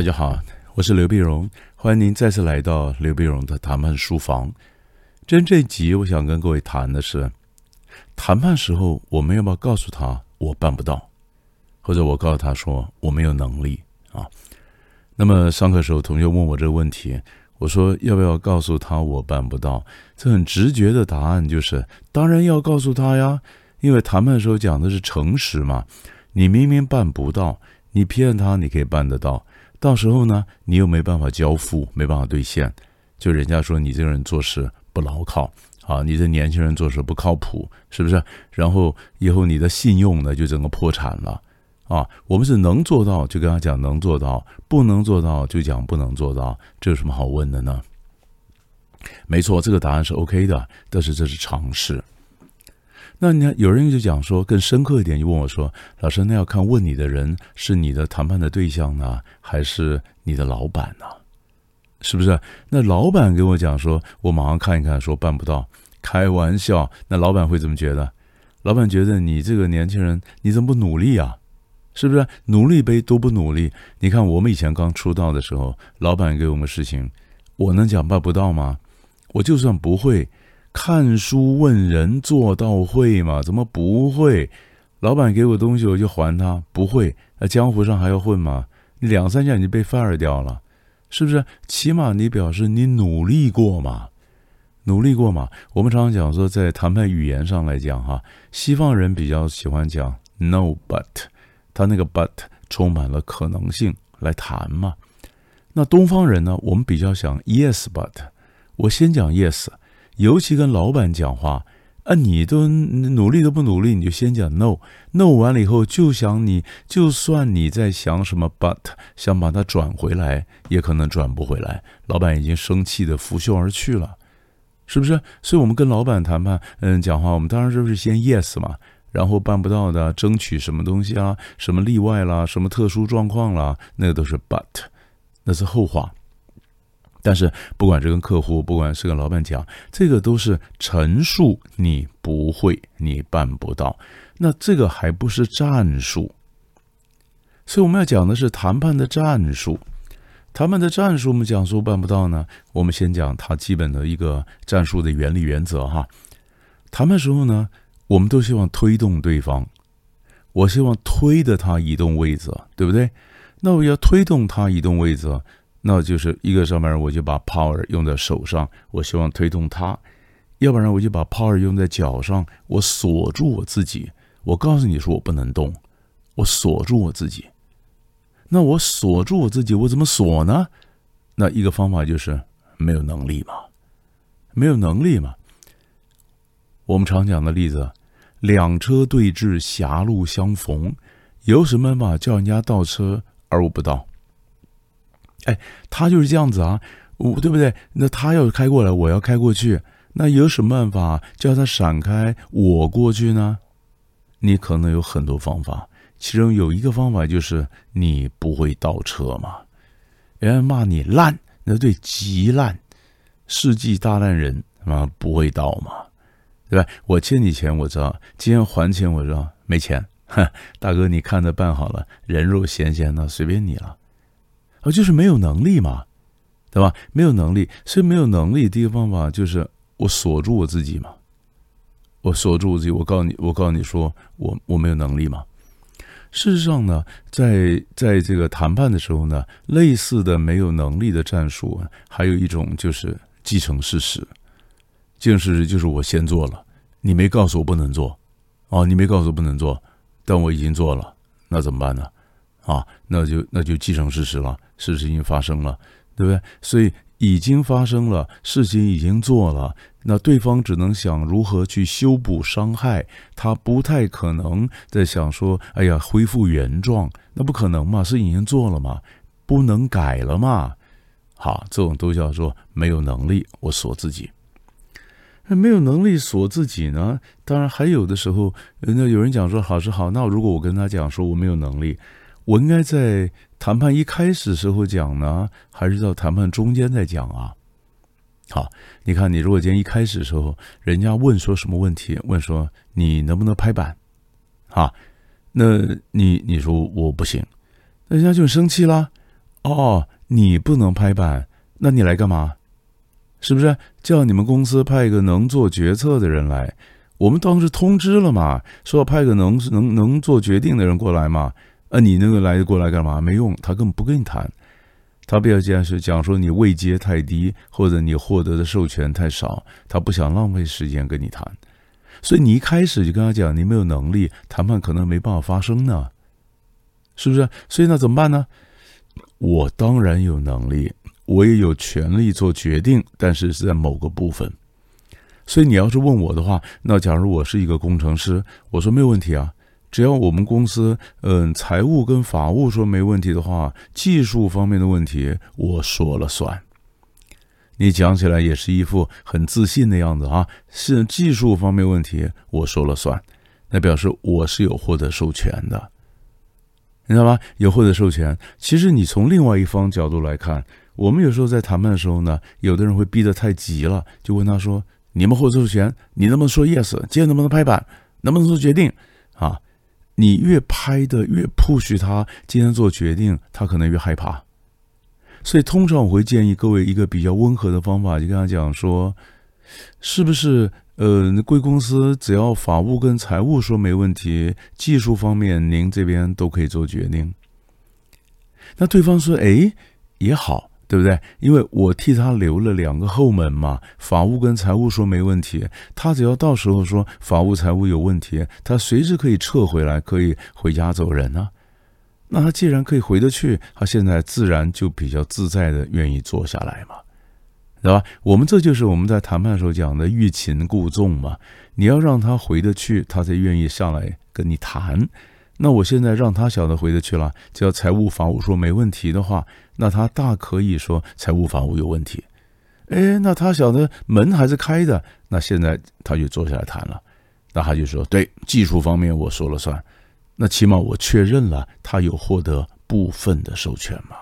大家好，我是刘碧荣，欢迎您再次来到刘碧荣的谈判书房。今天这集，我想跟各位谈的是，谈判时候我们要不要告诉他我办不到，或者我告诉他说我没有能力啊？那么上课时候同学问我这个问题，我说要不要告诉他我办不到？这很直觉的答案就是，当然要告诉他呀，因为谈判的时候讲的是诚实嘛。你明明办不到，你骗他你可以办得到。到时候呢，你又没办法交付，没办法兑现，就人家说你这个人做事不牢靠啊，你这年轻人做事不靠谱，是不是？然后以后你的信用呢就整个破产了啊。我们是能做到就跟他讲能做到，不能做到就讲不能做到，这有什么好问的呢？没错，这个答案是 OK 的，但是这是常识。那你看，有人就讲说更深刻一点，就问我说：“老师，那要看问你的人是你的谈判的对象呢，还是你的老板呢？是不是？那老板跟我讲说，我马上看一看，说办不到，开玩笑。那老板会怎么觉得？老板觉得你这个年轻人，你怎么不努力啊？是不是？努力呗，都不努力。你看我们以前刚出道的时候，老板给我们事情，我能讲办不到吗？我就算不会。”看书问人做到会吗？怎么不会？老板给我东西我就还他，不会？那江湖上还要混吗？你两三下你就被 fire 掉了，是不是？起码你表示你努力过嘛，努力过嘛。我们常常讲说，在谈判语言上来讲，哈，西方人比较喜欢讲 no but，他那个 but 充满了可能性来谈嘛。那东方人呢，我们比较想 yes but，我先讲 yes。尤其跟老板讲话，啊，你都努力都不努力，你就先讲 no，no 完了以后就想你，就算你在想什么 but，想把它转回来，也可能转不回来。老板已经生气的拂袖而去了，是不是？所以，我们跟老板谈判，嗯，讲话，我们当然就是先 yes 嘛，然后办不到的，争取什么东西啊，什么例外啦，什么特殊状况啦，那个都是 but，那是后话。但是，不管是跟客户，不管是跟老板讲，这个都是陈述你不会，你办不到。那这个还不是战术，所以我们要讲的是谈判的战术。谈判的战术，我们讲说办不到呢？我们先讲它基本的一个战术的原理原则哈。谈判时候呢，我们都希望推动对方，我希望推的他移动位置，对不对？那我要推动他移动位置。那就是一个上面，我就把 power 用在手上，我希望推动它；要不然我就把 power 用在脚上，我锁住我自己。我告诉你说我不能动，我锁住我自己。那我锁住我自己，我怎么锁呢？那一个方法就是没有能力嘛，没有能力嘛。我们常讲的例子，两车对峙，狭路相逢，有什么办法叫人家倒车而我不倒？哎，他就是这样子啊，我对不对？那他要开过来，我要开过去，那有什么办法叫他闪开，我过去呢？你可能有很多方法，其中有一个方法就是你不会倒车嘛。人家骂你烂，那对极烂，世纪大烂人啊，不会倒嘛，对吧？我欠你钱，我知道，今天还钱，我知道没钱，哼，大哥你看着办好了，人肉咸咸的，随便你了。啊，就是没有能力嘛，对吧？没有能力，所以没有能力。第一个方法就是我锁住我自己嘛，我锁住我自己。我告诉你，我告诉你说，我我没有能力嘛。事实上呢，在在这个谈判的时候呢，类似的没有能力的战术，还有一种就是继承事实。继承事实就是我先做了，你没告诉我不能做，哦，你没告诉我不能做，但我已经做了，那怎么办呢？啊，那就那就继承事实了，事实已经发生了，对不对？所以已经发生了，事情已经做了，那对方只能想如何去修补伤害，他不太可能在想说，哎呀，恢复原状，那不可能嘛，是已经做了嘛，不能改了嘛。好，这种都叫做没有能力，我锁自己。那没有能力锁自己呢？当然还有的时候，那有人讲说，好是好，那如果我跟他讲说我没有能力。我应该在谈判一开始时候讲呢，还是到谈判中间再讲啊？好，你看，你如果今天一开始时候，人家问说什么问题？问说你能不能拍板？啊，那你你说我不行，那人家就生气啦。哦，你不能拍板，那你来干嘛？是不是叫你们公司派一个能做决策的人来？我们当时通知了嘛，说要派个能能能做决定的人过来嘛。啊，你那个来过来干嘛？没用，他根本不跟你谈。他比较讲是讲说你位阶太低，或者你获得的授权太少，他不想浪费时间跟你谈。所以你一开始就跟他讲你没有能力，谈判可能没办法发生呢，是不是？所以那怎么办呢？我当然有能力。我也有权利做决定，但是是在某个部分。所以你要是问我的话，那假如我是一个工程师，我说没有问题啊，只要我们公司嗯财务跟法务说没问题的话，技术方面的问题我说了算。你讲起来也是一副很自信的样子啊，是技术方面问题我说了算，那表示我是有获得授权的，你知道吗？有获得授权。其实你从另外一方角度来看。我们有时候在谈判的时候呢，有的人会逼得太急了，就问他说：“你们获得授权，你能不能说 yes？今天能不能拍板？能不能做决定？啊，你越拍的越 push 他今天做决定，他可能越害怕。所以通常我会建议各位一个比较温和的方法，就跟他讲说：是不是？呃，贵公司只要法务跟财务说没问题，技术方面您这边都可以做决定。那对方说：哎，也好。”对不对？因为我替他留了两个后门嘛，法务跟财务说没问题，他只要到时候说法务财务有问题，他随时可以撤回来，可以回家走人啊。那他既然可以回得去，他现在自然就比较自在的愿意坐下来嘛，对吧？我们这就是我们在谈判的时候讲的欲擒故纵嘛，你要让他回得去，他才愿意上来跟你谈。那我现在让他晓得回得去了，只要财务法务说没问题的话。那他大可以说财务法务有问题，哎，那他晓得门还是开的，那现在他就坐下来谈了，那他就说对技术方面我说了算，那起码我确认了他有获得部分的授权嘛，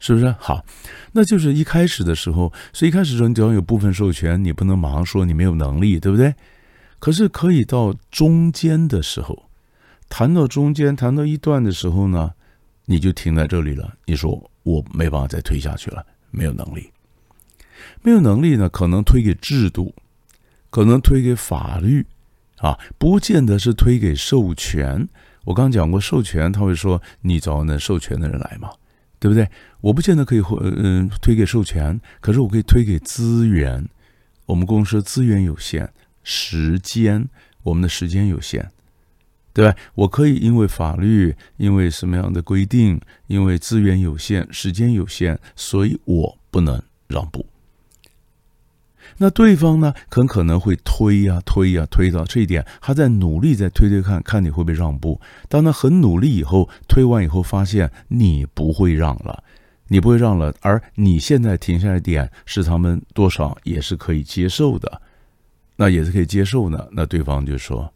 是不是？好，那就是一开始的时候，所以一开始时候你只要有部分授权，你不能马上说你没有能力，对不对？可是可以到中间的时候，谈到中间，谈到一段的时候呢？你就停在这里了。你说我没办法再推下去了，没有能力，没有能力呢？可能推给制度，可能推给法律，啊，不见得是推给授权。我刚讲过授权，他会说你找那授权的人来嘛，对不对？我不见得可以嗯推给授权，可是我可以推给资源。我们公司资源有限，时间我们的时间有限。对吧？我可以因为法律，因为什么样的规定，因为资源有限、时间有限，所以我不能让步。那对方呢，很可能会推呀、推呀、推到这一点，他在努力在推推看看你会不会让步。当他很努力以后，推完以后发现你不会让了，你不会让了，而你现在停下来点是他们多少也是可以接受的，那也是可以接受的。那对方就说。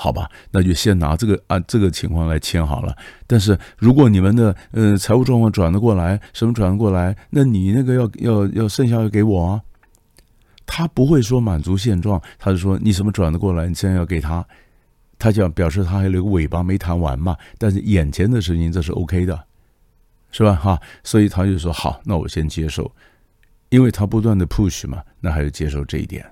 好吧，那就先拿这个按这个情况来签好了。但是如果你们的呃财务状况转得过来，什么转得过来，那你那个要要要剩下要给我啊。他不会说满足现状，他就说你什么转得过来，你现在要给他。他想表示他还留个尾巴没谈完嘛。但是眼前的事情这是 OK 的，是吧？哈，所以他就说好，那我先接受，因为他不断的 push 嘛，那还是接受这一点。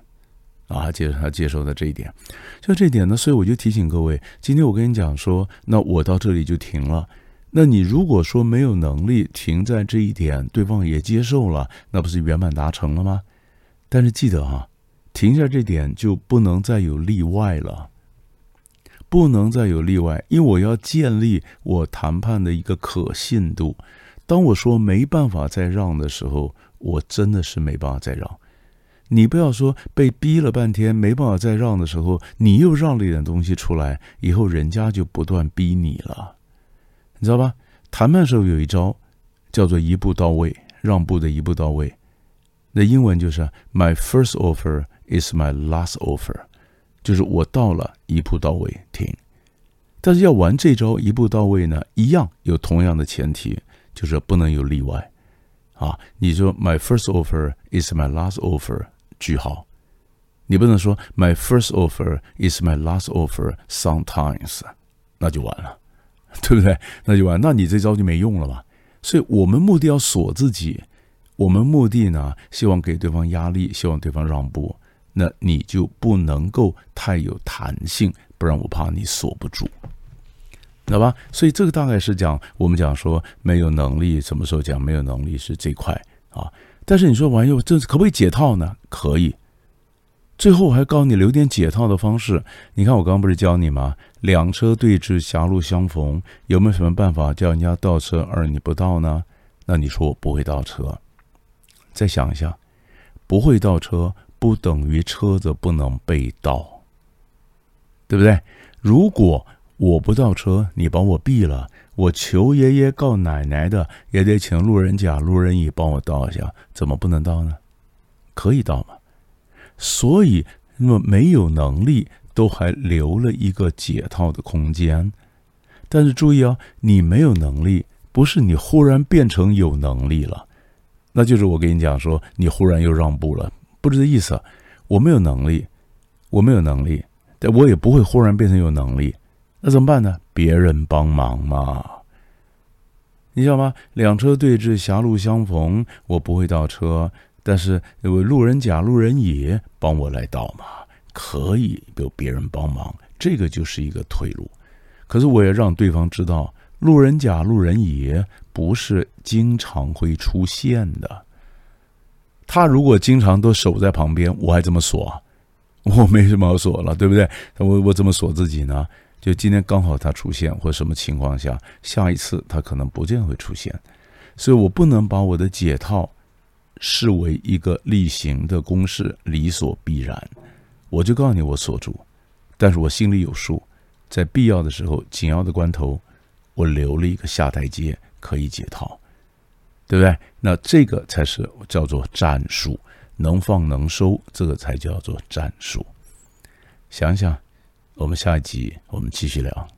啊，接受他接受的这一点，就这一点呢，所以我就提醒各位，今天我跟你讲说，那我到这里就停了。那你如果说没有能力停在这一点，对方也接受了，那不是圆满达成了吗？但是记得哈，停下这点就不能再有例外了，不能再有例外，因为我要建立我谈判的一个可信度。当我说没办法再让的时候，我真的是没办法再让。你不要说被逼了半天没办法再让的时候，你又让了一点东西出来，以后人家就不断逼你了，你知道吧？谈判时候有一招叫做一步到位，让步的一步到位。那英文就是 My first offer is my last offer，就是我到了一步到位停。但是要玩这招一步到位呢，一样有同样的前提，就是不能有例外啊。你说 My first offer is my last offer。句号，你不能说 My first offer is my last offer sometimes，那就完了，对不对？那就完，那你这招就没用了吧。所以我们目的要锁自己，我们目的呢，希望给对方压力，希望对方让步，那你就不能够太有弹性，不然我怕你锁不住，知道吧？所以这个大概是讲我们讲说没有能力，什么时候讲没有能力是这块啊？但是你说玩意儿，这可不可以解套呢？可以。最后我还告诉你留点解套的方式。你看我刚刚不是教你吗？两车对峙，狭路相逢，有没有什么办法叫人家倒车而你不倒呢？那你说我不会倒车，再想一下，不会倒车不等于车子不能被倒，对不对？如果我不倒车，你把我毙了，我求爷爷告奶奶的也得请路人甲、路人乙帮我倒一下，怎么不能倒呢？可以倒吗？所以，那么没有能力，都还留了一个解套的空间。但是注意啊，你没有能力，不是你忽然变成有能力了，那就是我跟你讲说，你忽然又让步了，不是这意思。我没有能力，我没有能力，但我也不会忽然变成有能力。那怎么办呢？别人帮忙嘛，你知道吗？两车对峙，狭路相逢，我不会倒车。但是有路人甲、路人乙帮我来倒嘛，可以有别人帮忙，这个就是一个退路。可是我也让对方知道，路人甲、路人乙不是经常会出现的。他如果经常都守在旁边，我还怎么锁？我没什么好锁了，对不对？我我怎么锁自己呢？就今天刚好它出现，或什么情况下，下一次它可能不见会出现，所以我不能把我的解套。视为一个例行的公式，理所必然。我就告诉你，我锁住，但是我心里有数，在必要的时候、紧要的关头，我留了一个下台阶可以解套，对不对？那这个才是叫做战术，能放能收，这个才叫做战术。想想，我们下一集我们继续聊。